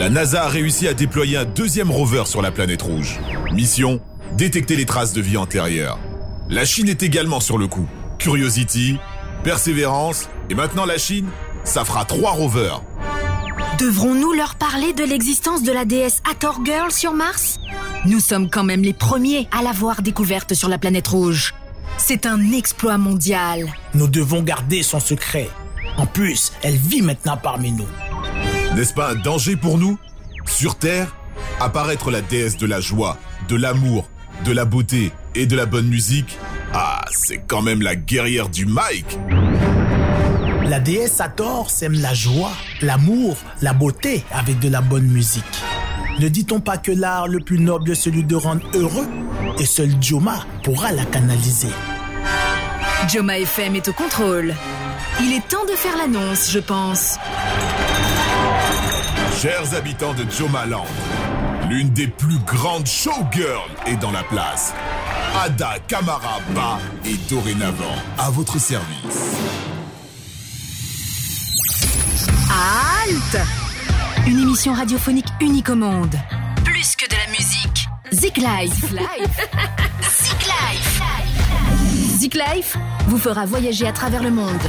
La NASA a réussi à déployer un deuxième rover sur la planète rouge. Mission détecter les traces de vie antérieure. La Chine est également sur le coup. Curiosity, Persévérance, et maintenant la Chine, ça fera trois rovers. Devrons-nous leur parler de l'existence de la déesse Hathor Girl sur Mars? Nous sommes quand même les premiers à l'avoir découverte sur la planète rouge. C'est un exploit mondial. Nous devons garder son secret. En plus, elle vit maintenant parmi nous. N'est-ce pas un danger pour nous? Sur Terre, apparaître la déesse de la joie, de l'amour, de la beauté et de la bonne musique, ah, c'est quand même la guerrière du Mike La déesse Hathor sème la joie, l'amour, la beauté avec de la bonne musique. Ne dit-on pas que l'art le plus noble est celui de rendre heureux Et seul Joma pourra la canaliser? Joma FM est au contrôle. Il est temps de faire l'annonce, je pense. Chers habitants de Jomaland, l'une des plus grandes showgirls est dans la place. Ada Kamara Ba est dorénavant à votre service. Halte Une émission radiophonique unique au monde. Plus que de la musique. Zik Life. Zik Life. Zik Life vous fera voyager à travers le monde.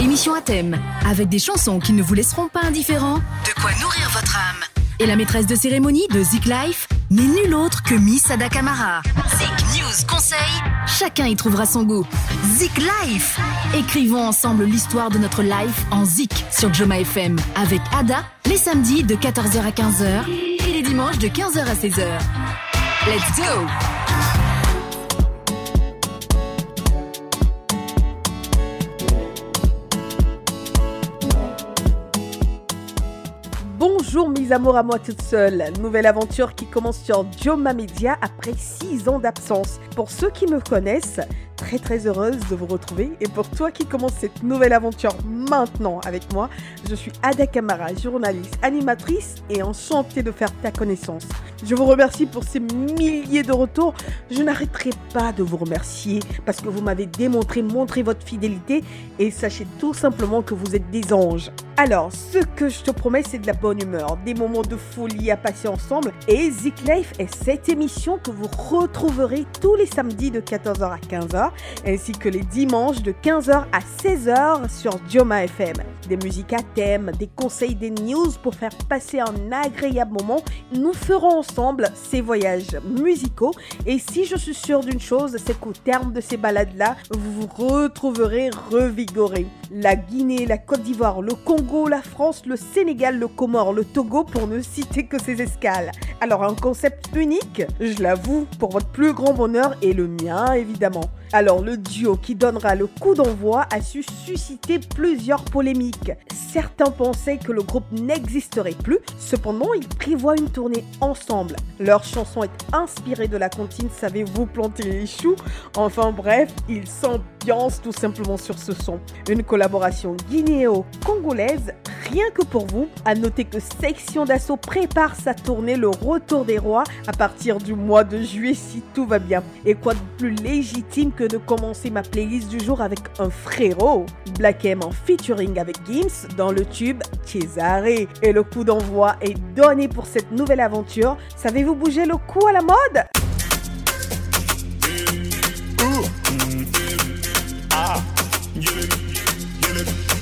Émission à thème, avec des chansons qui ne vous laisseront pas indifférents. De quoi nourrir votre âme. Et la maîtresse de cérémonie de Zik Life n'est nulle autre que Miss Ada Kamara. Zik News Conseil, chacun y trouvera son goût. Zik Life Écrivons ensemble l'histoire de notre life en Zik sur Joma FM avec Ada les samedis de 14h à 15h et les dimanches de 15h à 16h. Let's go Bonjour mes amours à moi toute seule, nouvelle aventure qui commence sur Joma Media après 6 ans d'absence. Pour ceux qui me connaissent, très très heureuse de vous retrouver et pour toi qui commence cette nouvelle aventure maintenant avec moi, je suis Ada Kamara, journaliste, animatrice et enchantée de faire ta connaissance. Je vous remercie pour ces milliers de retours, je n'arrêterai pas de vous remercier parce que vous m'avez démontré, montré votre fidélité et sachez tout simplement que vous êtes des anges. Alors, ce que je te promets, c'est de la bonne humeur, des moments de folie à passer ensemble. Et Zik Life est cette émission que vous retrouverez tous les samedis de 14h à 15h, ainsi que les dimanches de 15h à 16h sur Dioma FM. Des musiques à thème, des conseils, des news pour faire passer un agréable moment. Nous ferons ensemble ces voyages musicaux. Et si je suis sûre d'une chose, c'est qu'au terme de ces balades-là, vous vous retrouverez revigoré. La Guinée, la Côte d'Ivoire, le Congo, la France, le Sénégal, le Comore, le Togo, pour ne citer que ces escales. Alors un concept unique, je l'avoue, pour votre plus grand bonheur et le mien évidemment. Alors le duo qui donnera le coup d'envoi a su susciter plusieurs polémiques. Certains pensaient que le groupe n'existerait plus, cependant ils prévoient une tournée ensemble. Leur chanson est inspirée de la comptine Savez-vous planter les choux? Enfin bref, ils s'ambiancent tout simplement sur ce son. Une collaboration guinéo-congolaise rien que pour vous. À noter que Section d'Assaut prépare sa tournée Le Retour des Rois à partir du mois de juillet si tout va bien. Et quoi de plus légitime que de commencer ma playlist du jour avec un frérot Black M en featuring avec Gims dans le tube Cesare. Et le coup d'envoi est donné pour cette nouvelle aventure. Savez-vous bouger le cou à la mode?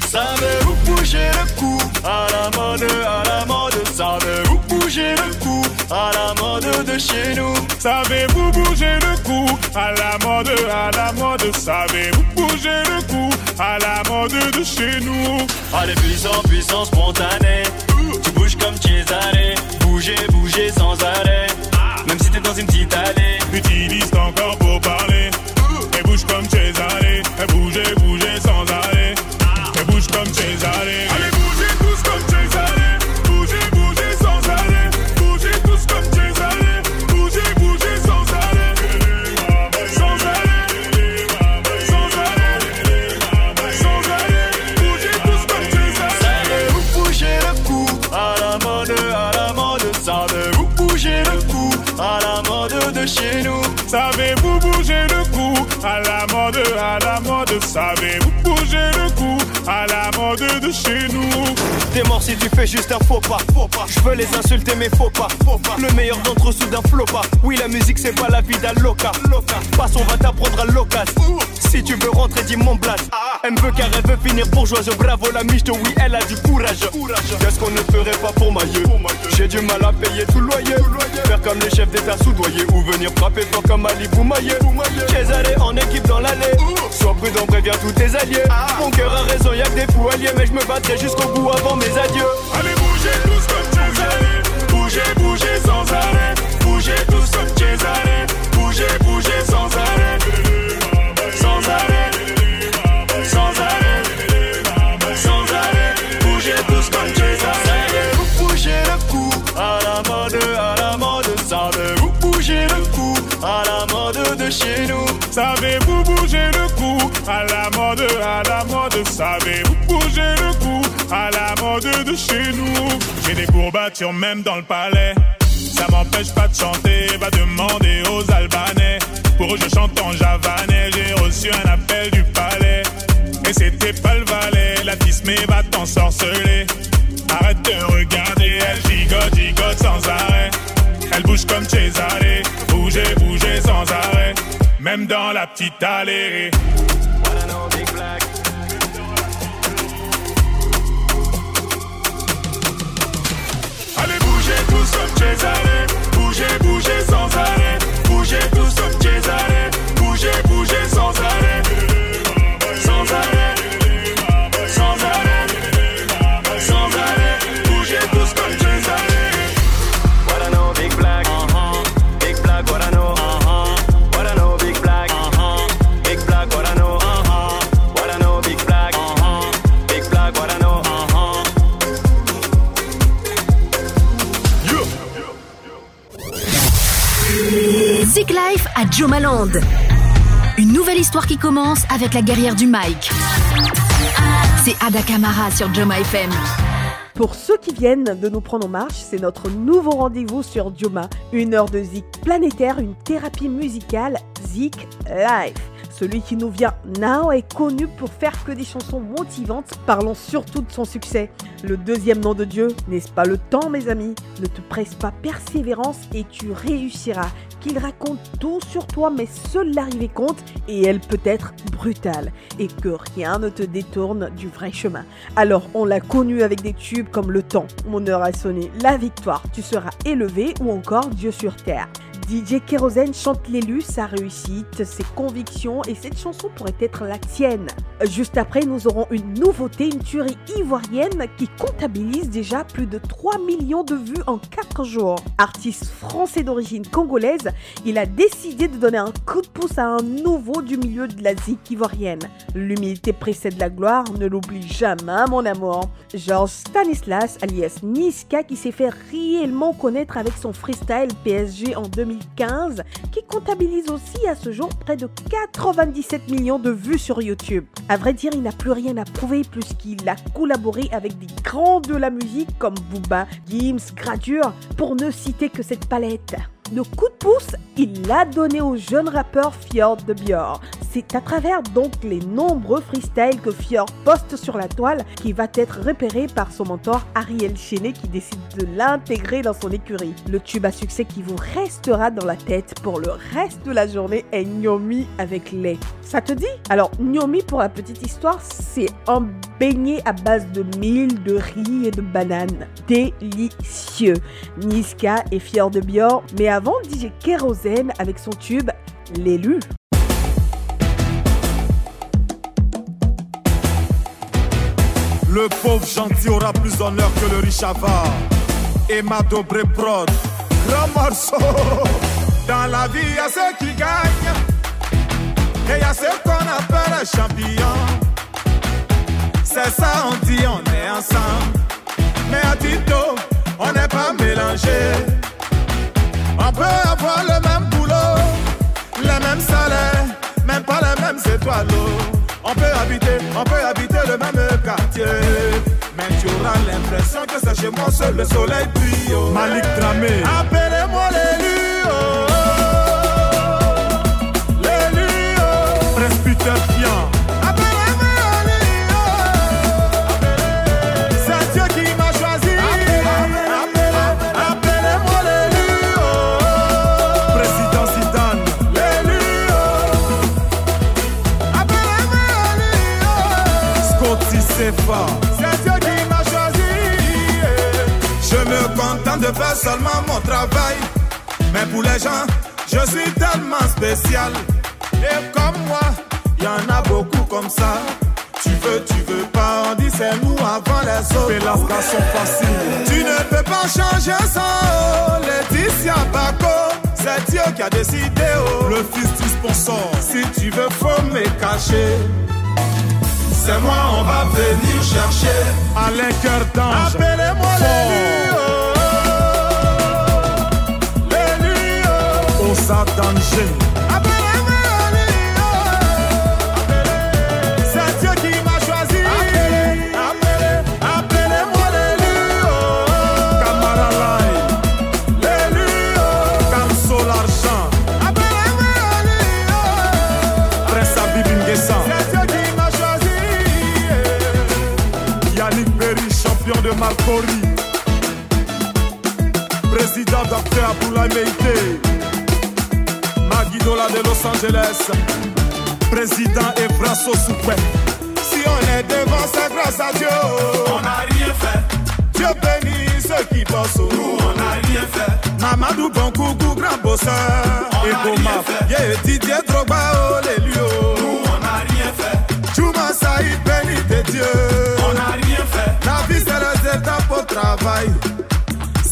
Savez-vous bouger le cou à la mode, à la mode? Savez-vous bouger le cou à la mode de chez nous? Savez-vous bouger le cou à la mode, à la mode Savez-vous bouger le cou à la mode de chez nous? Allez puissant, puissant, spontané Tu bouges comme Cesare Bouger, bouger sans arrêt Même si t'es dans une petite allée. Utilise ton corps pour parler à si tu fais juste un faux pas. Je veux les insulter mais faut pas. Le meilleur d'entre eux flot pas. Oui la musique c'est pas la vie d'un loca. Passe on va t'apprendre à l'occasion. Si tu veux rentrer dis mon blast. Elle me veut car elle veut finir bourgeoise. Bravo la miche oui elle a du courage. Qu'est-ce qu'on ne ferait pas pour ma J'ai du mal à payer tout loyer. Faire comme les chefs d'état soudoyés ou venir frapper fort comme Ali Boumaillé. Césaré en équipe dans l'allée. Sois prudent, préviens tous tes alliés. Mon cœur a raison, y'a que des fous alliés, mais je me battrai jusqu'au bout avant mes adieux. Allez, bougez tous comme Césaré. Bougez, bougez sans arrêt. Bougez tous comme Césaré. Bougez, bougez sans arrêt. Chez nous. J'ai des courbatures même dans le palais. Ça m'empêche pas de chanter, va demander aux Albanais. Pour eux je chante en javanais, j'ai reçu un appel du palais. Et c'était pas le valet, la mais va t'ensorceler Arrête de regarder, elle gigote, gigote sans arrêt. Elle bouge comme Cesare, bougez, bougez sans arrêt, même dans la petite allée. Cesare, bougez, bougez sans arrêt, bougez tous comme Cesare, À Jomaland. Une nouvelle histoire qui commence avec la guerrière du Mike. C'est Ada Kamara sur Joma FM. Pour ceux qui viennent de nous prendre en marche, c'est notre nouveau rendez-vous sur Dioma. Une heure de Zik planétaire, une thérapie musicale Zik Life. Celui qui nous vient now est connu pour faire que des chansons motivantes, parlant surtout de son succès. Le deuxième nom de Dieu, n'est-ce pas le temps mes amis? Ne te presse pas persévérance et tu réussiras. Qu'il raconte tout sur toi mais seule l'arrivée compte et elle peut être brutale et que rien ne te détourne du vrai chemin. Alors on l'a connu avec des tubes comme Le Temps, Mon heure a sonné, La Victoire, Tu seras élevé ou encore Dieu sur terre. DJ Kérosène chante l'élu, sa réussite, ses convictions et cette chanson pourrait être la tienne. Juste après, nous aurons une nouveauté, une tuerie ivoirienne qui comptabilise déjà plus de 3 millions de vues en 4 jours. Artiste français d'origine congolaise, il a décidé de donner un coup de pouce à un nouveau du milieu de la ivoirienne. L'humilité précède la gloire, ne l'oublie jamais mon amour. Georges Stanislas alias Niska qui s'est fait réellement connaître avec son freestyle PSG en 2015 qui comptabilise aussi à ce jour près de 97 millions de vues sur YouTube. À vrai dire, il n'a plus rien à prouver puisqu'il a collaboré avec des grands de la musique comme Booba, Gims, Gradure, pour ne citer que cette palette. Le coup de pouce, il l'a donné au jeune rappeur Fjord de Bior. C'est à travers donc les nombreux freestyles que Fjord poste sur la toile qui va être repéré par son mentor Ariel Chenet qui décide de l'intégrer dans son écurie. Le tube à succès qui vous restera dans la tête pour le reste de la journée est Nyomi avec lait. Ça te dit? Alors Nyomi pour la petite histoire, c'est un beignet à base de mil, de riz et de bananes. Délicieux. Niska et Fjord de Bior, mais avant DJ Kérosène avec son tube L'élu. Le pauvre gentil aura plus d'honneur que le riche avare. Et ma dobré prod, grand morceau. Dans la vie, y a ceux qui gagnent. Et y a ceux qu'on appelle les champions. C'est ça, on dit, on est ensemble. Mais à Tito, on n'est pas mélangés. On peut avoir le même boulot, les mêmes salaires, même pas les mêmes étoiles. On peut habiter, on peut habiter le même quartier. Mais tu auras l'impression que c'est chez moi seul le soleil brille. oh. Malik Dramé. Appelez-moi l'élu. oh. L'élu. oh. Prince Peter C'est Dieu qui m'a choisi. Je me contente de faire seulement mon travail. Mais pour les gens, je suis tellement spécial. Et comme moi, y en a beaucoup comme ça. Tu veux, tu veux pas, on dit c'est nous avant les autres. Fais la station facile. Tu ne peux pas changer ça, oh. Laetitia Bako. C'est Dieu qui a décidé, oh. Le fils du sponsor. Si tu veux, faut me cacher. C'est moi, on va venir chercher. Alain Cœur d'Ange. Appelez-moi l'élu. oh. L'élu. Osa Danger. Dr. Aboulaye Meïté. Maguidola de Los Angeles. Président Evrasso Soupé. Si on est devant, c'est grâce à Dieu. On n'a rien fait. Dieu bénit ceux qui bossent. Nous, on n'a rien fait. Mamadou Bonkoukou, grand bosseur. Et Goma. Yeah, Didier Drogba, oh, l'élu. Nous, on n'a rien fait. Juma Saïd, béni de Dieu. On n'a rien fait. La vie, c'est les étapes au travail.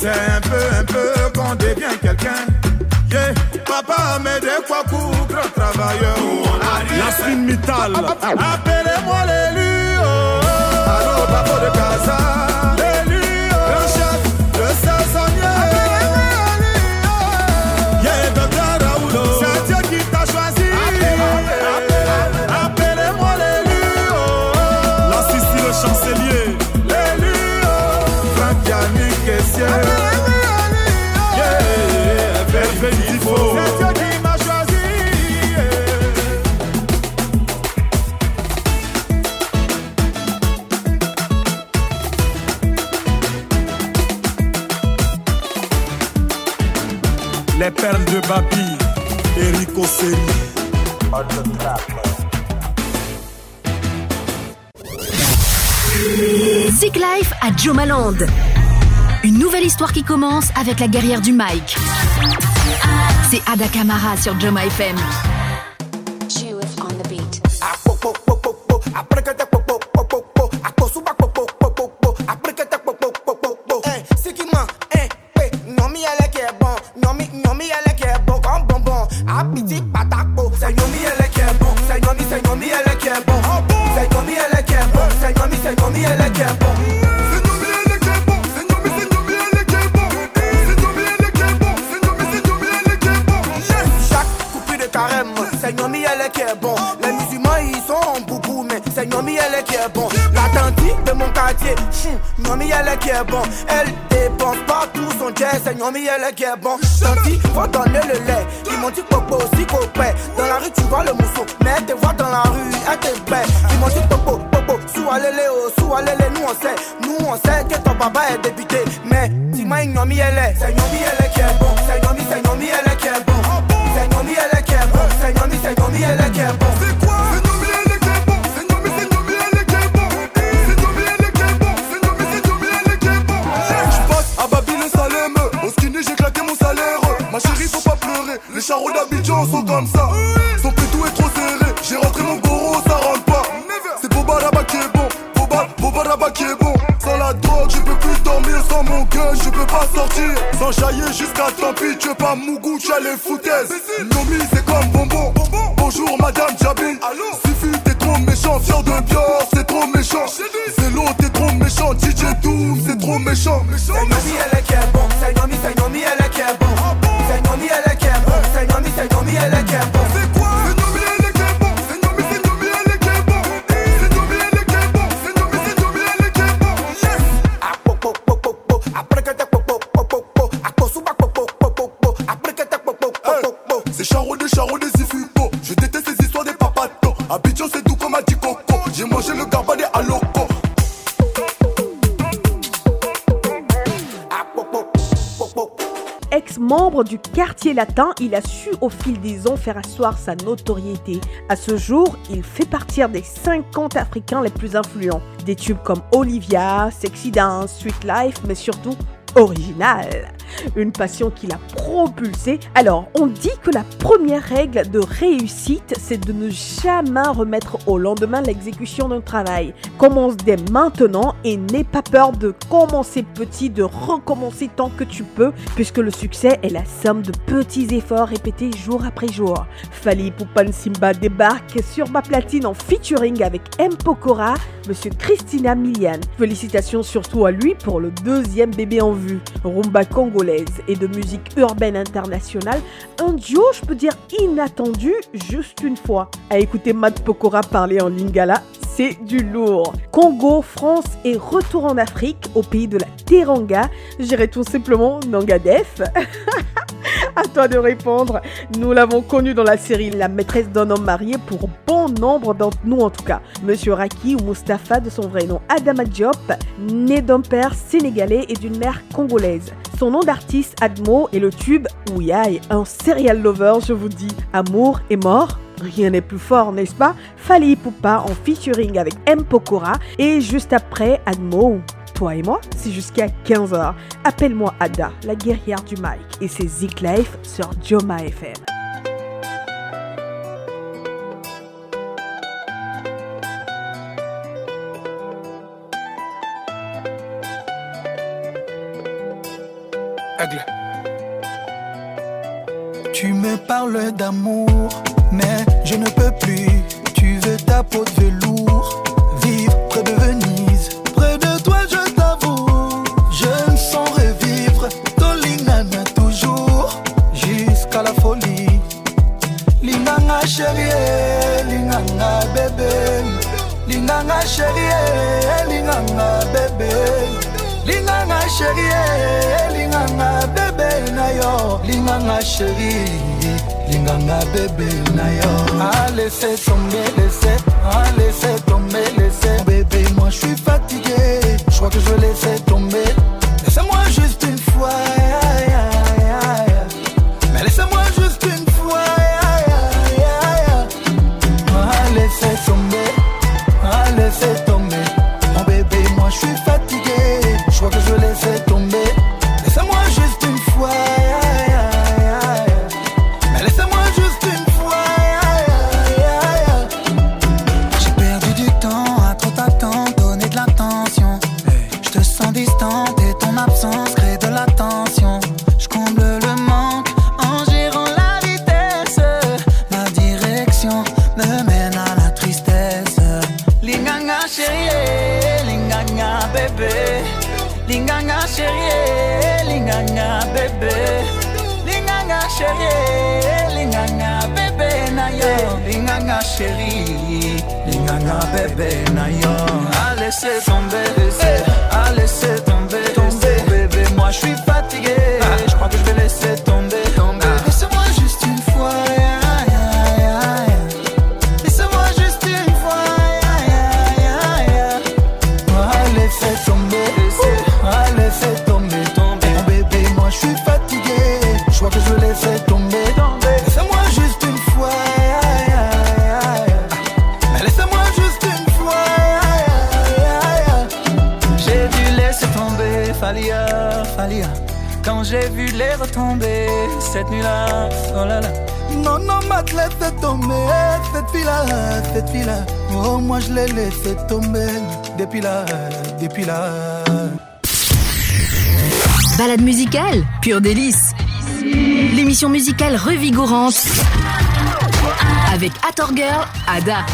C'est un peu, un peu qu'on devient quelqu'un. Yeah. Papa m'aide quoi pour grand travailleur. Yasmine Mittal. Appelez-moi l'élu. Oh. Allô, papa de Casa. Life à Jomaland. Une nouvelle histoire qui commence avec la guerrière du Mike. C'est Ada Kamara sur Joma FM. Elle qui est bon. Elle dépense pas tout son jet, c'est Nyomi elle qui est bon. Tanti, faut donner le lait. Ils m'ont dit popo, si copé. Dans la rue tu vois le mousseau, mais elle te voit dans la rue, elle te bête. Ils m'ont dit popo, popo, sous allez oh, sous allez nous on sait. Nous on sait que ton papa est député. Mais dis-moi, Nyomi elle est, c'est Nyomi elle qui est bon. C'est Nyomi elle qui est bon. C'est Nyomi elle qui est bon. C'est Nyomi elle qui est bon. Ma chérie faut pas pleurer. Les charros d'Abidjan sont comme ça. Son pétou est trop serré. J'ai rentré mon goro ça rentre pas. C'est Boba Rabat qui est bon. Boba, Boba Rabat qui est bon. Sans la drogue je peux plus dormir. Sans mon gun je peux pas sortir. Sans jaillir jusqu'à tant pis Tu veux pas Mougou tu as les foutaises. Nomi c'est comme bonbon. Bonjour madame Jabin. Suffit t'es trop méchant. Fier de Bior c'est trop méchant. C'est l'eau t'es trop méchant. DJ Doom c'est trop méchant. C'est Nyomi Ex-membre du quartier latin, il a su au fil des ans faire asseoir sa notoriété. À ce jour, il fait partir des 50 Africains les plus influents. Des tubes comme Olivia, Sexy Dance, Sweet Life, mais surtout original. Une passion qui l'a propulsé. Alors, on dit que la première règle de réussite, c'est de ne jamais remettre au lendemain l'exécution d'un travail. Commence dès maintenant et n'aie pas peur de commencer petit, de recommencer tant que tu peux, puisque le succès est la somme de petits efforts répétés jour après jour. Fali Poupan Simba débarque sur ma platine en featuring avec M. Pokora, Monsieur Christina Milian. Félicitations surtout à lui pour le deuxième bébé en vue. Rumba congolaise et de musique urbaine internationale, un duo, je peux dire inattendu, juste une fois. À écouter Matt Pokora parler en lingala, c'est du lourd. Congo, France et retour en Afrique, au pays de la Teranga, j'irai tout simplement Nangadef. À toi de répondre. Nous l'avons connu dans la série La maîtresse d'un homme marié pour bon nombre d'entre nous en tout cas. Monsieur Raki ou Mustapha de son vrai nom Adama Diop, né d'un père sénégalais et d'une mère congolaise. Son nom d'artiste Admo est le tube Ouyaï, un serial lover je vous dis. Amour et mort Rien n'est plus fort, n'est-ce pas? Fali Poupa en featuring avec M. Pokora et juste après Admo toi et moi, c'est jusqu'à 15h. Appelle-moi Ada, la guerrière du mic, et c'est Zik Life sur Joma FM. Tu me parles d'amour, mais je ne peux plus. Tu veux ta peau de velours, vivre près de Venise. Près de toi, je t'avoue, je me sens revivre. Tolingana toujours, jusqu'à la folie. Linganga chérie, linganga bébé. Linganga chérie, linganga. linganga sheri eh, linganga bebe na yo linganga sheri linganga bebe na yo alese tombe lese alese tombe lese depuis là. Balade musicale, pur délice. L'émission musicale revigorante avec Atorgirl, Ada.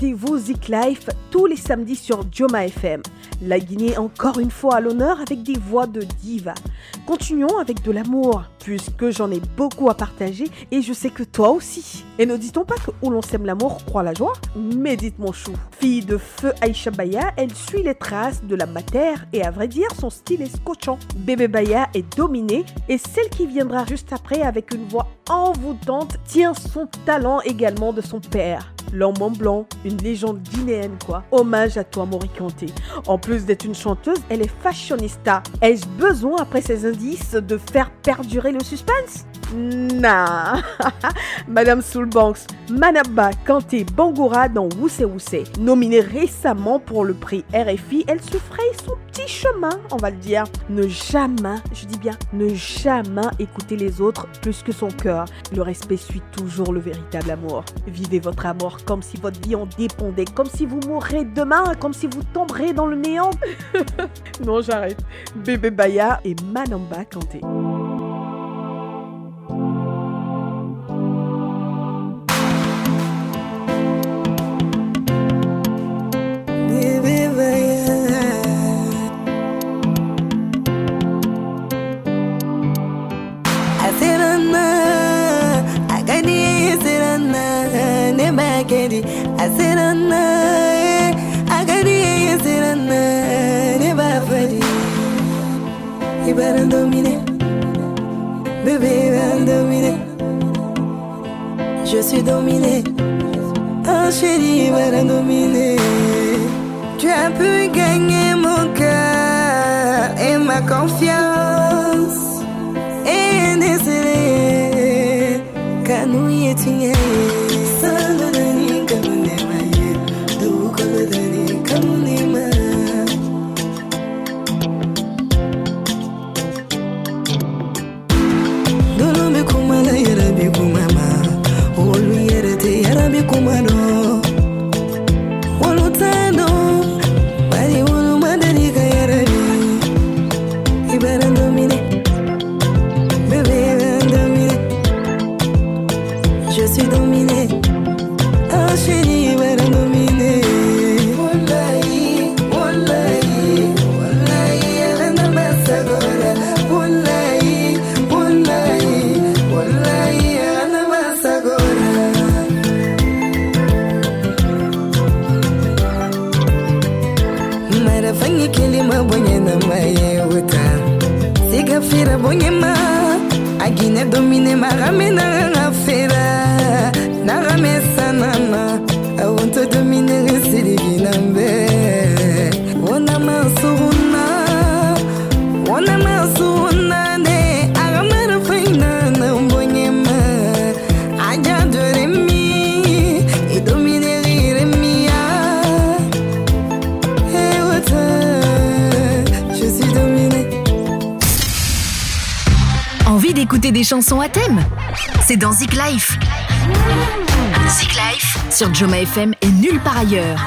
Rendez-vous Zik Life tous les samedis sur Dioma FM. La Guinée encore une fois à l'honneur avec des voix de diva. Continuons avec de l'amour, puisque j'en ai beaucoup à partager et je sais que toi aussi. Et ne dit-on pas que où l'on sème l'amour croit la joie? Médite mon chou. Fille de feu Aïcha Baya, elle suit les traces de la mater et à vrai dire son style est scotchant. Bébé Baya est dominée et celle qui viendra juste après avec une voix envoûtante tient son talent également de son père. L'homme blanc, une légende guinéenne quoi. Hommage à toi Mori Kanté. En plus d'être une chanteuse, elle est fashionista. Ai-je besoin après ces indices de faire perdurer le suspense Nah Madame Soulbanks, Manaba Kanté Bangoura dans Woussé Woussé. Nominée récemment pour le prix RFI, elle se fraye son petit chemin, on va le dire. Ne jamais, je dis bien, ne jamais écouter les autres plus que son cœur. Le respect suit toujours le véritable amour. Vivez votre amour comme si votre vie en dépendait, comme si vous mourrez demain, comme si vous tomberez dans le néant. non, j'arrête. Bébé Baya et Manamba Kanté. Bébé. Je suis dominé, oh chéri ibaran dominé. Tu as pu gagner mon cœur et ma confiance. Chansons à thème C'est dans Zik Life. Zik Life sur Joma FM et nulle part ailleurs.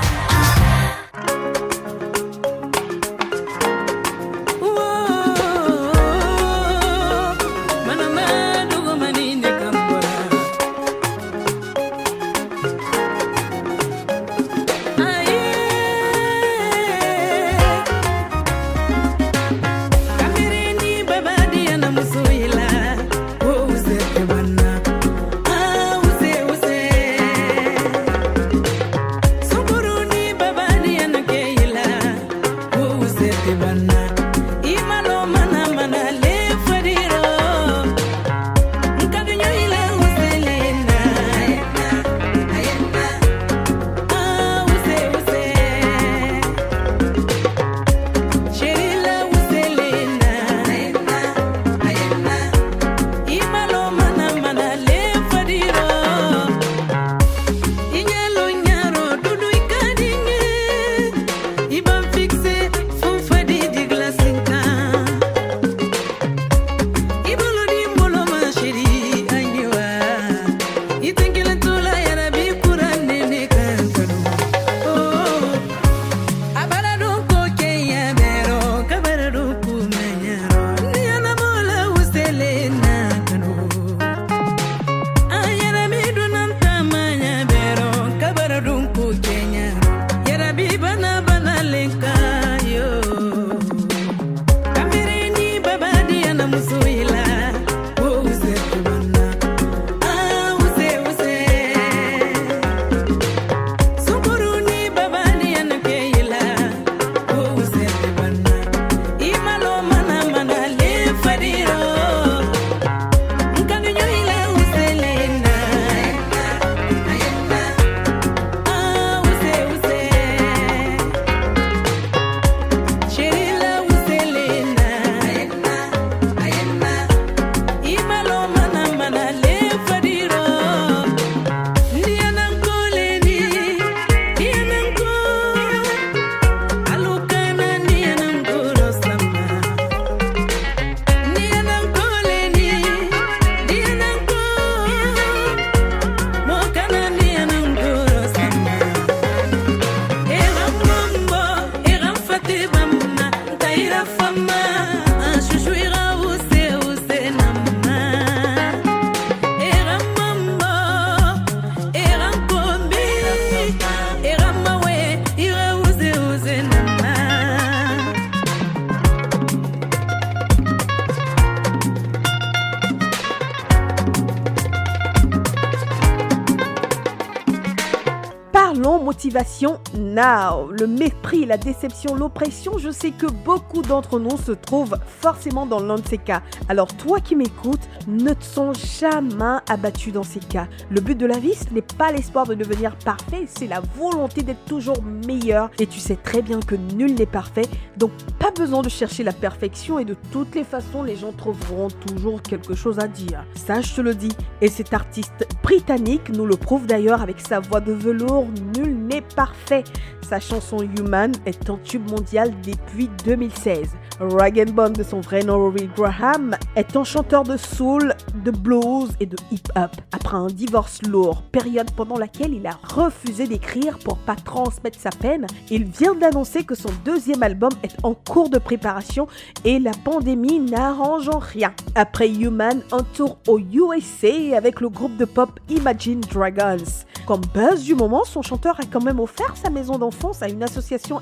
L'oppression, je sais que beaucoup d'entre nous se trouvent forcément dans l'un de ces cas. Alors toi qui m'écoutes, ne te sens jamais abattu dans ces cas. Le but de la vie, ce n'est pas l'espoir de devenir parfait, c'est la volonté d'être toujours meilleur. Et tu sais très bien que nul n'est parfait, donc pas besoin de chercher la perfection et de toutes les façons, les gens trouveront toujours quelque chose à dire. Ça, je te le dis. Et cet artiste britannique nous le prouve d'ailleurs avec sa voix de velours, nul n'est parfait. Sa chanson Human est tube mondial depuis 2016. Rag de son vrai nom Rory Graham est un chanteur de soul, de blues et de hip-hop. Après un divorce lourd, période pendant laquelle il a refusé d'écrire pour pas transmettre sa peine, il vient d'annoncer que son deuxième album est en cours de préparation et la pandémie n'arrange en rien. Après Human, un tour au USA avec le groupe de pop Imagine Dragons. Comme buzz du moment, son chanteur a quand même offert sa maison d'enfance à une association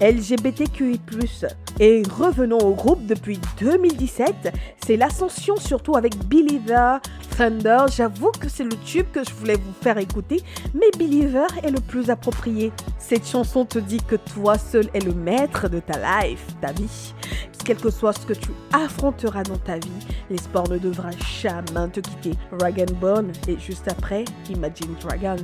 Et revenons au groupe depuis 2017, c'est l'ascension surtout avec Believer, Thunder. J'avoue que c'est le tube que je voulais vous faire écouter, mais Believer est le plus approprié. Cette chanson te dit que toi seul es le maître de ta life, ta vie. Quel que soit ce que tu affronteras dans ta vie, l'espoir ne devra jamais te quitter. Rag Bone et juste après, Imagine Dragons.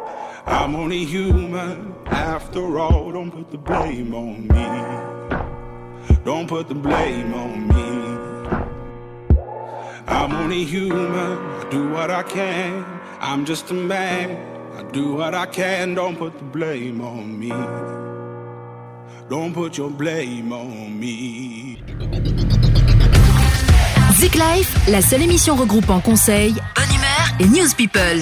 I'm only human after all. Don't put the blame on me. Don't put the blame on me. I'm only human. Do what I can. I'm just a man. I do what I can. Don't put the blame on me. Don't put your blame on me. Zik Life, la seule émission regroupant conseils, bonne et news people.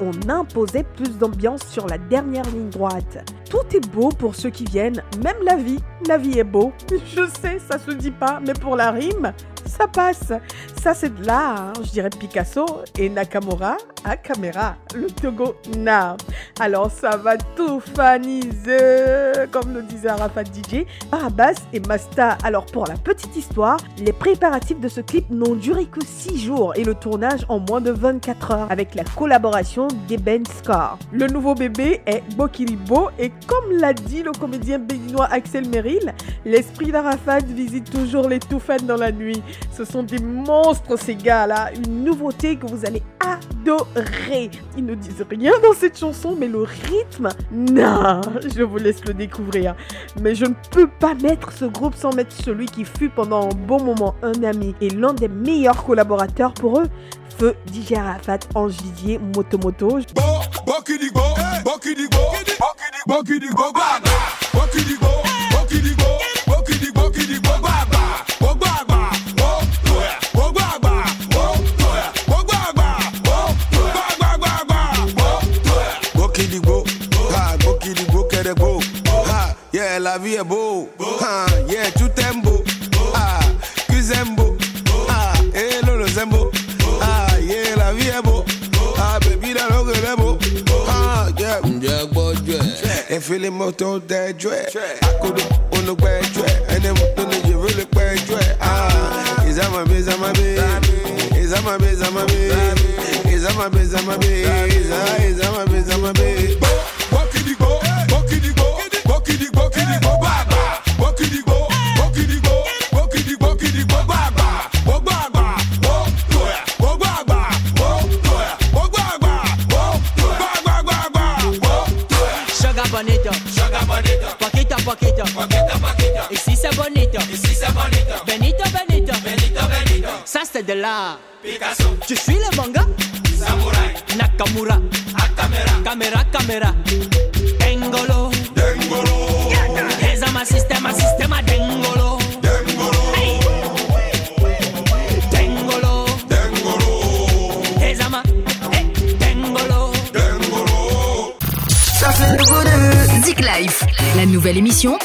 On imposait plus d'ambiance sur la dernière ligne droite Tout est beau pour ceux qui viennent, même la vie. La vie est beau. Je sais, ça se dit pas, mais pour la rime, ça passe. Ça, c'est de l'art, je dirais Picasso et Nakamura à caméra, le Togo Na. Alors, ça va tout faniser, comme le disait Arafat DJ, Barabas et Masta. Alors, pour la petite histoire, les préparatifs de ce clip n'ont duré que 6 jours et le tournage en moins de 24 heures avec la collaboration d'Eben Scar. Le nouveau bébé est Bokilibo et comme l'a dit le comédien béninois Axel Merrill, l'esprit d'Arafat visite toujours les tout dans la nuit. Ce sont des monstres ces gars-là, une nouveauté que vous allez adorer. Ils ne disent rien dans cette chanson, mais le rythme, non, je vous laisse le découvrir. Mais je ne peux pas mettre ce groupe sans mettre celui qui fut pendant un bon moment un ami et l'un des meilleurs collaborateurs pour eux, Feu DJ Arafat, Ange Didier, Moto Moto. la vie est beau. beau. Ah, yeah, tout est beau. beau. Ah, Kuzembo. Ah, et Lolo Zembo. Ah, yeah, la vie est beau. Ah, baby, la langue est beau. Ah, yeah. M'diak bo dwe. Et fais les motos de dwe. Akodo, on le pe dwe. Et les motos de jeveux le pe dwe. Ah, Izamabe, Zamabe. Izamabe, Zamabe. Izamabe, Zamabe. Izamabe, Zamabe. Izamabe, Zamabe. De là. Picasso, Tu suis le manga? Nouvelle émission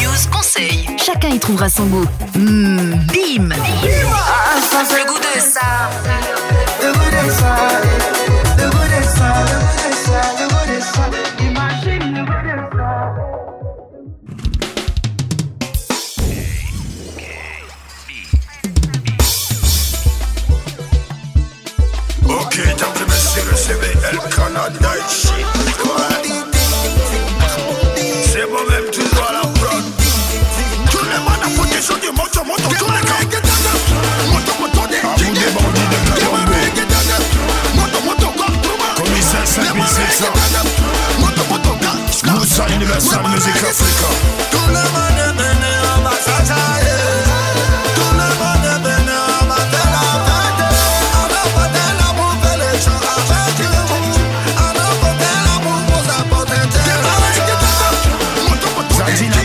News Conseil. Chacun y trouvera son goût. Mmh, bim Ah, Le goût de Teach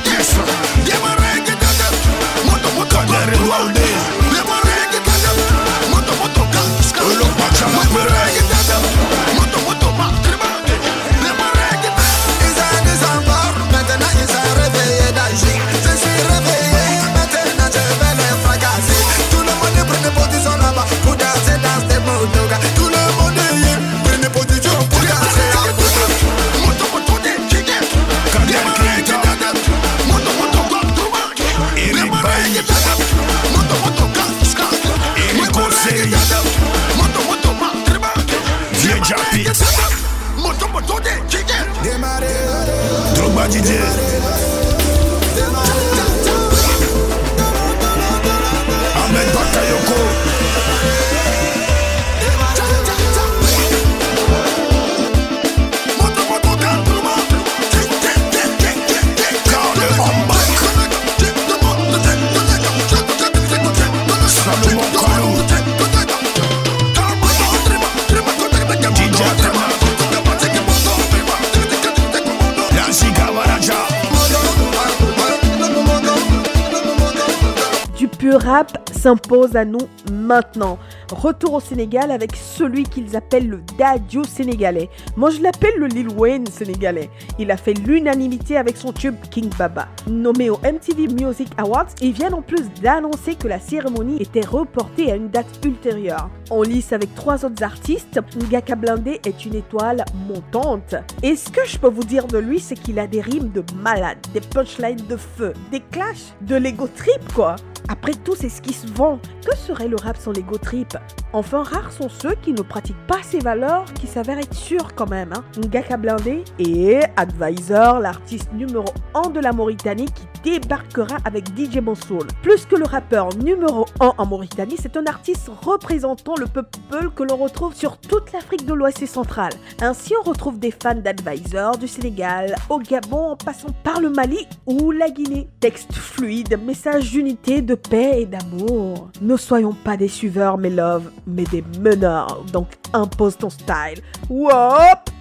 nous maintenant. Retour au Sénégal avec celui qu'ils appellent le Dadju sénégalais. Moi je l'appelle le Lil Wayne sénégalais. Il a fait l'unanimité avec son tube King Baba. Nommé au MTV Music Awards, il vient en plus d'annoncer que la cérémonie était reportée à une date ultérieure. En lice avec trois autres artistes, Ngaka Blindé est une étoile montante. Et ce que je peux vous dire de lui, c'est qu'il a des rimes de malade, des punchlines de feu, des clashs, de l'ego trip quoi. Après tout, c'est ce qui se vend. Que serait le rap sans l'ego trip? Enfin, rares sont ceux qui ne pratiquent pas ces valeurs qui s'avèrent être sûres quand même. Hein. Ngaka Blindé et Advisor, l'artiste numéro 1 de la Mauritanie qui débarquera avec DJ Mansoul. Plus que le rappeur numéro 1 en Mauritanie, c'est un artiste représentant le peuple que l'on retrouve sur toute l'Afrique de l'Ouest et centrale. Ainsi, on retrouve des fans d'Advisor du Sénégal, au Gabon, en passant par le Mali ou la Guinée. Texte fluide, message d'unité, de paix et d'amour. Ne soyons pas des suiveurs, mes love, mais des meneurs. Donc impose ton style. Wop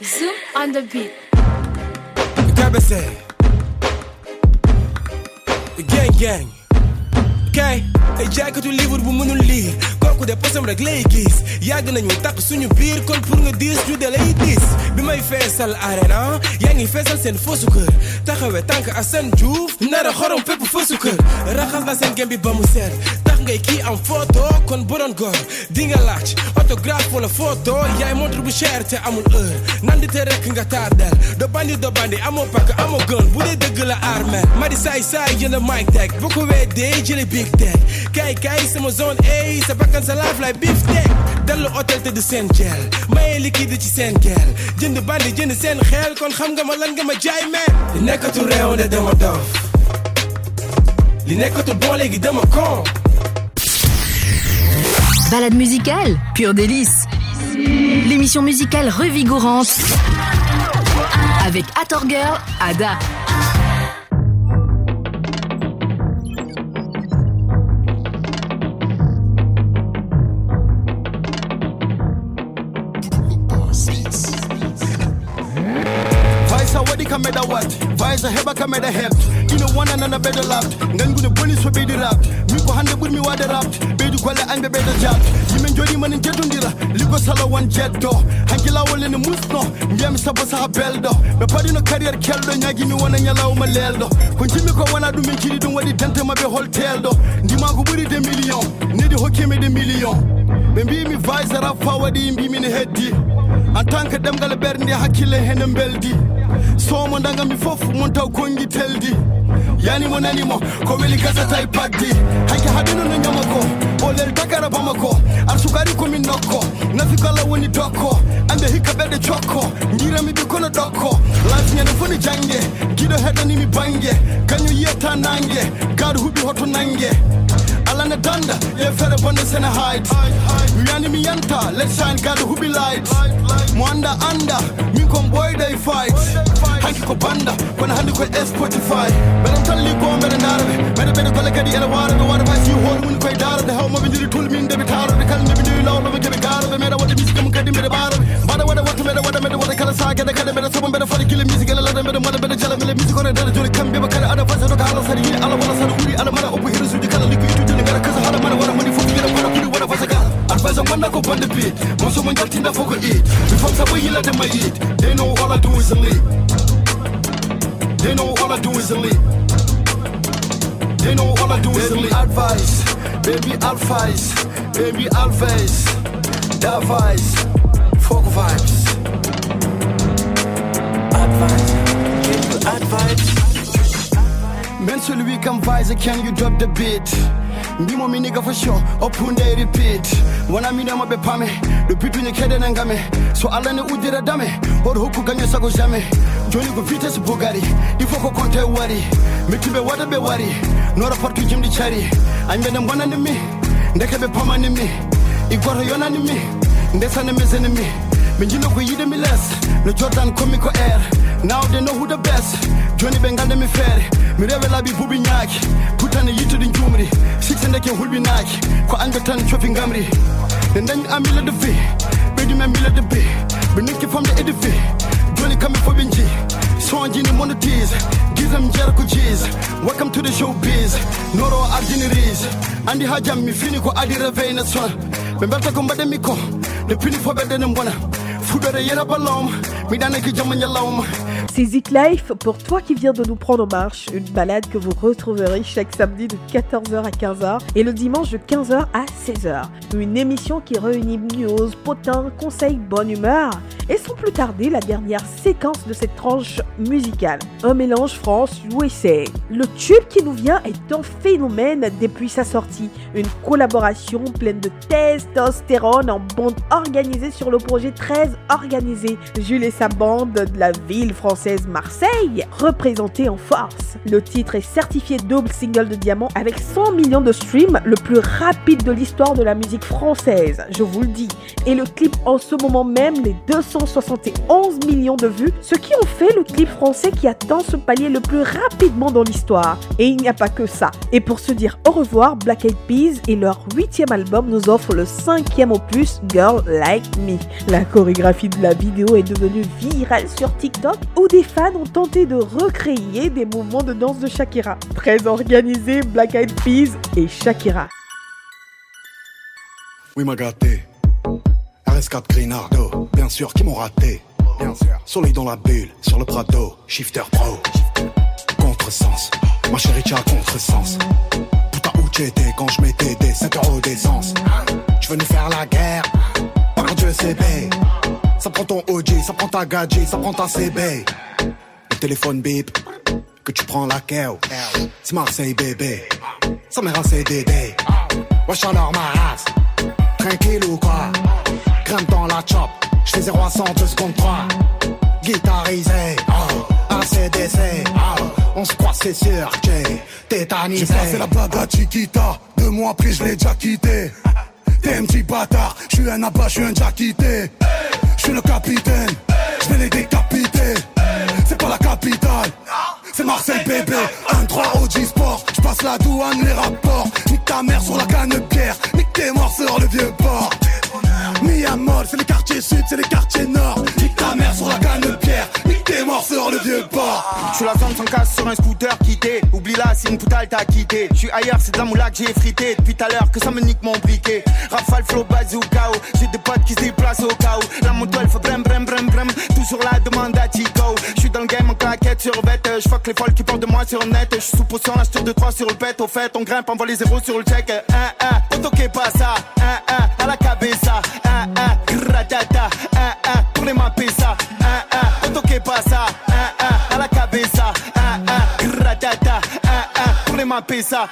Zoom on the beat. Ik heb het Gang gang. Kijk, hey, jij kunt liever we moeten lief. Kijk hoe de pas hem leeg is. Jij gaat naar je tak, zoen je bier, kon voor een dier, stuur de ladies. Bij mij vestel arena, jij niet vestel zijn voorzoeker. Tagen we tanken als een juve, naar een gorm peper voorzoeker. Ragas naar zijn gambi bamuser. Tax ngay kii am photo kon bu doon góor di nga laaj autographe wala photo yaay montre bu cher te amul heure. Nandite rek nga tardel do bandi do bandi amoo pakk amoo gën bu dee dëgg la armel ma di saay saay jënd mic teg bu ko weedee jële big teg. Kay kay sama zone A sa bakkan sa life lay beef teg. Dellu hôtel te du seen gel maye liquide ci seen gel. Jënd bandi jënd seen xel kon xam nga ma lan nga ma jaay meen li nekkatul réew ne dama dof. Li nekkatul bon léegi dama con Balade musicale, pur délice. L'émission musicale revigorante avec Ator Girl, Ada. kan da wat? Visa heba kan da help ina wannan na beda lapt. Ngan gune police wa beda rapt. Mi ko hande burmi wada rapt. Bedu golle ambe beda japt yimen jodi man jettondira ligo sala wan jetto. Hanki lawol ne musno. Ndiyam sabo sa beldo be padino career keldo. Nyagi mi wona nyalawma leldo. Ko jimmi ko wona dum min jidi dum wadi dente mabbe hol teldo ndima ko buri de million. Nedi hokkemi de million. Ɓe mbimi visera fa waɗi mbimi ne heddi. En tant que ɗemgal ɓernde hakkille hene beldi somo dagami fof mon taw kongi teldi. Yani mo nanimo ko weli gasata e paddi hanke haɗino no ñama ko o lel dagara bama ko ar sukari komin nokko nafi kala woni dokko ande hikka ɓeɗe cokko jirami ɓi kono ɗokko lafñande fo ne jangue guiɗo heɗanimi bangue kañum yiyata nangue gaɗo huuɓi hoto nangue on the thunder, yeah, fed up on the center height. We enemy yanta, let's shine, God who be light. Mwanda anda, me come boy they fight. Hanky ko banda, when I hand ko S Spotify. But I'm telling you, go on, better not of it. Better better go like the other water, go on, if I see you hold when you quite out of the home of the tool, mean they be tired of the color, maybe do you never get a guard of the matter what the music, I'm getting better about it. But I want to what the matter, what I matter, what the color side, get a color better, someone better for the killing music, and a lot of better, mother better, jelly, music on the other, do the come, be a color, other person, the color, side, ala, ala, side, ala, ala, wanda ko bonde beat mo somo jaltinda fof ko eat. Mi fam sabo yilade ma eat. They know all I do is elite they know all I do is elite they know all I do is elite advice. Baby advice. Baby advice. Vibes folk vibes. Advice. Give you advice. Men celui comme Vise, can you drop the beat? ndimo minika for sure. Ophunda iripit wona mina mabe phame. Na nangame so alane udira dame. Ori hokuganyesa kuzhame joni kupfite sibhugari ifoko konta iwari mithibe wata bewari nora partuji mdichari anyvene mbwana nimi ndekebe phama nimi igwaro yona nimi ndesanemize nimi minjinokuyide jordan nojordan ko air. Now they know who the best. Joni bengande mifere la bibhubi nyaki putane yittude jumri sikse ndeke hulɓi naaki ko ande tan cofi gamri nde dañi a mila de ve ɓeydi men mila de be ɓe nokki famde ede ve joni kamɓe fo ɓe jii sonjini monotise gisam jeera ko jees welcome to the show biz noro ardini rise andi ha jam mi fini ko adi réveil ne sona ɓe belta ko mbaɗenmi ko nde pini fo ɓeɗe ne mbona. Fuɗore yera balloma miɗanaki jamma ñallawma C'est Zik Life pour toi qui viens de nous prendre en marche. Une balade que vous retrouverez chaque samedi de 14h à 15h et le dimanche de 15h à 16h. Une émission qui réunit news, potins, conseils, bonne humeur. Et sans plus tarder, la dernière séquence de cette tranche musicale. Un mélange France-USA. Le tube qui nous vient est un phénomène depuis sa sortie. Une collaboration pleine de testostérone en bande organisée sur le projet 13 organisé. Jules et sa bande de la ville française Marseille, représentée en force. Le titre est certifié double single de diamant avec 100 millions de streams, le plus rapide de l'histoire de la musique française, je vous le dis. Et le clip en ce moment même les 271 millions de vues, ce qui en fait le clip français qui atteint ce palier le plus rapidement dans l'histoire. Et il n'y a pas que ça. Et pour se dire au revoir, Black Eyed Peas et leur huitième album nous offrent le cinquième opus Girl Like Me. La chorégraphie de la vidéo est devenue virale sur TikTok où des fans ont tenté de recréer des mouvements de danse de Shakira. Très organisé, Black Eyed Peas et Shakira. Oui, m'a gâté. RS4 Grinardo, bien sûr, qui m'ont raté. Bien sûr. Soleil dans la bulle, sur le Prado, shifter pro. Contresens, ma chérie, tu as contresens. Putain, où Où t'étais quand je mettais des 7 euros d'essence Tu veux nous faire la guerre Par Dieu B Ça prend ton OG, ça prend ta gadget, ça prend ta CB Le téléphone bip Que tu prends la KO C'est Marseille bébé. Ça m'a c'est Dédé Wesh alors ma race. Tranquille ou quoi? Grimpe dans la chop. J'fais 0 à 100 2 secondes 3 Guitarisé. Oh. ACDC oh. On se croit c'est sûr J'ai tétanisé J'ai passé la baba Chiquita Deux mois après je l'ai déjà quitté T'es un petit bâtard. Je suis un abat, je suis un quitté Je suis le capitaine. Je vais les décapiter C'est pas la capitale. C'est Marseille bébé. 1-3 OG Sport Je passe la douane, les rapports. Nique ta mère sur la canne de pierre. Nique tes morts sur le vieux port C'est les quartiers sud, c'est les quartiers nord Nique ta mère sur la canne de pierre Nique tes morts sur le vieux port Je suis la zone sans casse sur un scooter quitté. Oublie là, c'est une poutale t'as quitté. Je suis ailleurs, c'est de la moula que j'ai frité. Depuis tout à l'heure que ça me nique mon briquet. Rafale, flow, bazooka. J'ai des potes qui se déplacent au où. La moto elle fait brem, brem, brem, brem. Tout sur la demande à Tico. Je suis dans le game en claquette sur bête. Je fuck les folles qui parlent de moi sur net. Je suis sous potion, la de 3 sur le pet. Au fait, on grimpe, on voit les zéros sur le check. Un, auto qui pas ça. Un, un, à la cabeza. Mapper ça. Un, un, auto qui pas ça. Un, un, à la cabeza. Pour les mapper ça.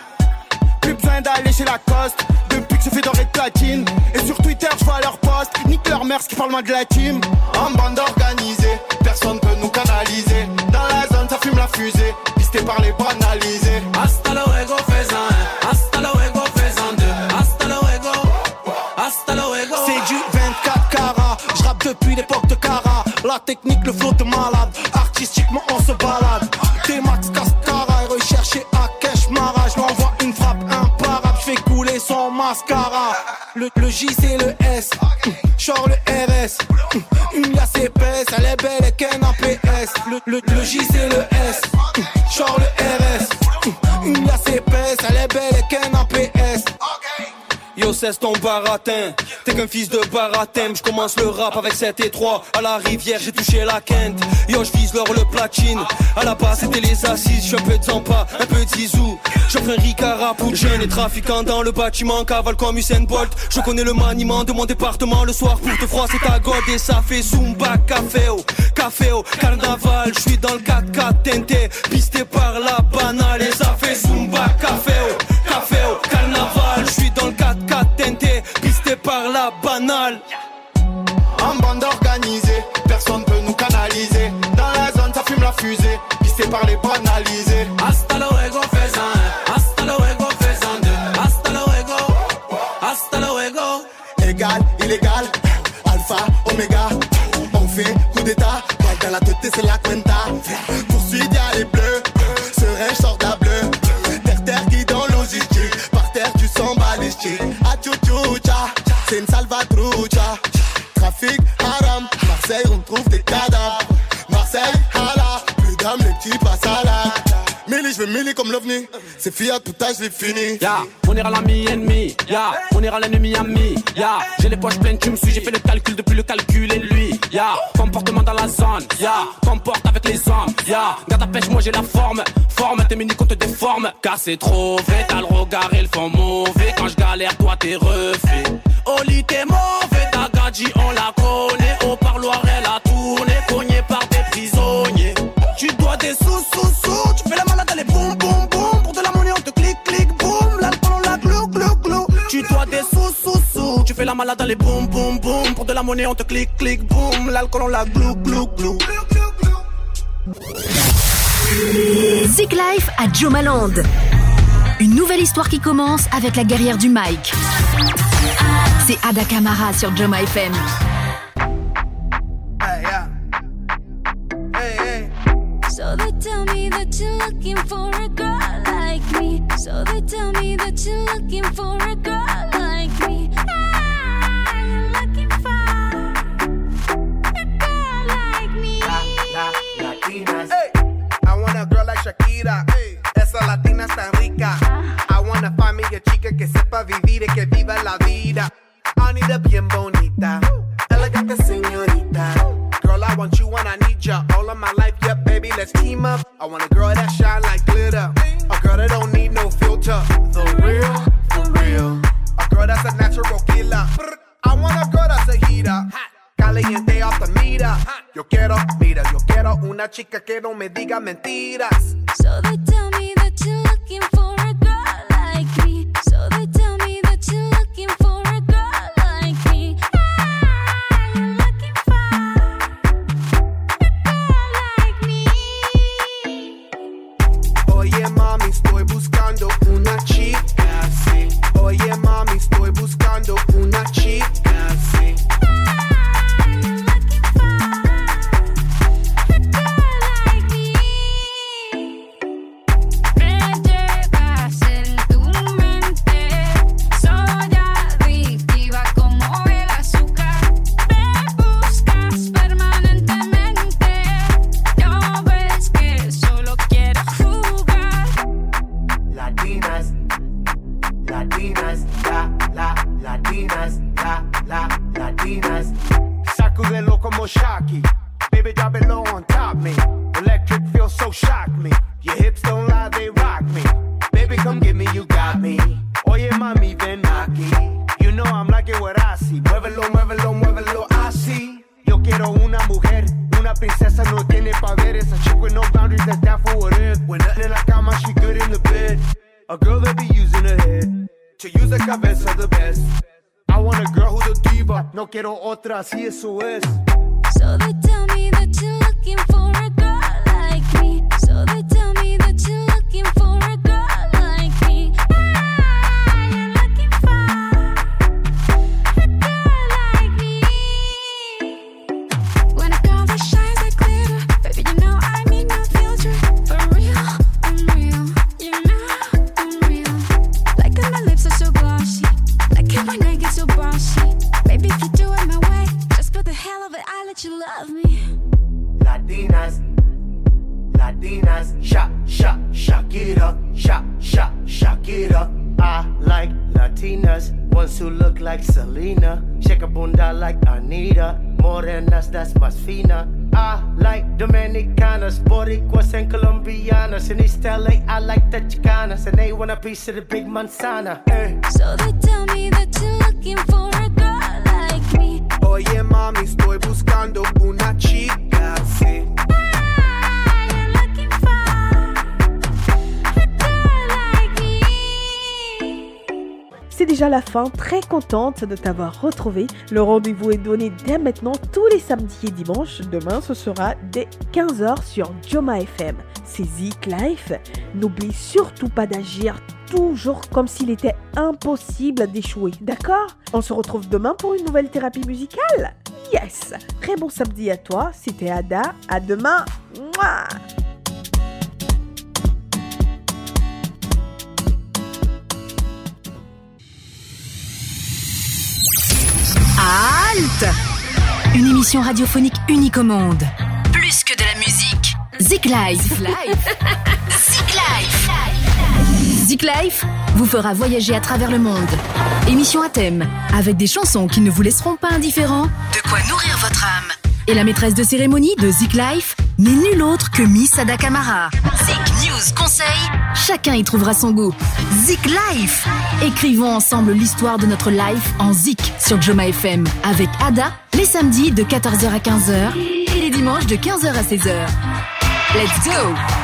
Plus besoin d'aller chez Lacoste Depuis que je fais doré de platine Et sur Twitter je vois leur post Nique leur mère ce qui parle moins de la team En bande organisée Personne peut nous canaliser Dans la zone ça fume la fusée Pisté par les banalisés Hasta luego, depuis l'époque de Cara La technique, le flow de malade, artistiquement on se balade. T-Max Cascara est recherché à Cash une frappe imparable, je fais couler son mascara. Le, le J c'est le S, genre le RS Une liasse épaisse, elle est belle et qu'un APS le, le, le J c'est le S, genre le RS Une liasse épaisse, elle est belle cesse ton baratin. T'es qu'un fils de baratin. Je commence le rap avec 7 et 3. À la rivière, j'ai touché la quinte. Yo, je vise l'or le platine. À la base, c'était les assises. Je un peu de Zampa, un peu de Zizou. J'offre un Ricard jeunes et trafiquants dans le bâtiment. Cavale comme Usain Bolt. Je connais le maniement de mon département. Le soir, pour te froid, c'est ta god et ça fait Zumba, café au, café au, carnaval. Je suis dans le 4x4 teinté, pisté par la banale. Et ça fait Zumba, café fusée Pisté par les Vais milli comme l'ovni. C'est Fiat, putain je l'ai fini Ya, on ira l'ami ennemi, ya, on ira l'ennemi ami, ya, j'ai les poches pleines, tu me suis, j'ai fait le calcul depuis le calcul et lui, ya, comportement dans la zone, ya, comporte avec les hommes, ya, garde ta pêche, moi j'ai la forme, forme, tes mini qu'on te déforme, car c'est trop vrai, t'as le regard et le fond mauvais, quand je galère, toi t'es refait, Oli t'es mauvais, ta gadji on la connaît, au parloir la malade, allez boum, boum, boum, pour de la monnaie on te clique, clique, boum, l'alcool on la glou, glou, glou. Zik Life à Jomaland. Une nouvelle histoire qui commence avec la guerrière du Mike. C'est Ada Kamara sur Joma FM. Que sepa vivir y que viva la vida. I need a bien bonita, elegante señorita. Girl, I want you and I need ya all of my life. Yeah, baby, let's team up. I want a girl that shine like glitter, a girl that don't need no filter. the real, for real. A girl that's a natural killer. I want a girl that's a heater. Caliente off the mira. Yo quiero, mira, yo quiero una chica que no me diga mentiras. So they tell me that handle. así es su Latinas, ones who look like Selena, shake a bunda like Anita, morenas that's más fina. I like Dominicanas, Boricuas and Colombianas. In East LA, I like the Chicanas, and they want a piece of the big manzana. Eh. So they tell me that you're looking for a girl like me. Oye mami, estoy buscando una chica, C'est déjà la fin, très contente de t'avoir retrouvé. Le rendez-vous est donné dès maintenant tous les samedis et dimanches. Demain, ce sera dès 15h sur Joma FM. C'est Zik Life. N'oublie surtout pas d'agir toujours comme s'il était impossible d'échouer, d'accord? On se retrouve demain pour une nouvelle thérapie musicale Yes Très bon samedi à toi, c'était Ada. À demain Halte Une émission radiophonique unique au monde. Plus que de la musique. Zik Life. Zik Life. Zik Life vous fera voyager à travers le monde. Émission à thème, avec des chansons qui ne vous laisseront pas indifférents. De quoi nourrir votre âme. Et la maîtresse de cérémonie de Zik Life n'est nulle autre que Miss Ada Kamara. Zik News Conseil, chacun y trouvera son goût. Zik Life Écrivons ensemble l'histoire de notre life en Zik sur Joma FM avec Ada les samedis de 14h à 15h et les dimanches de 15h à 16h. Let's go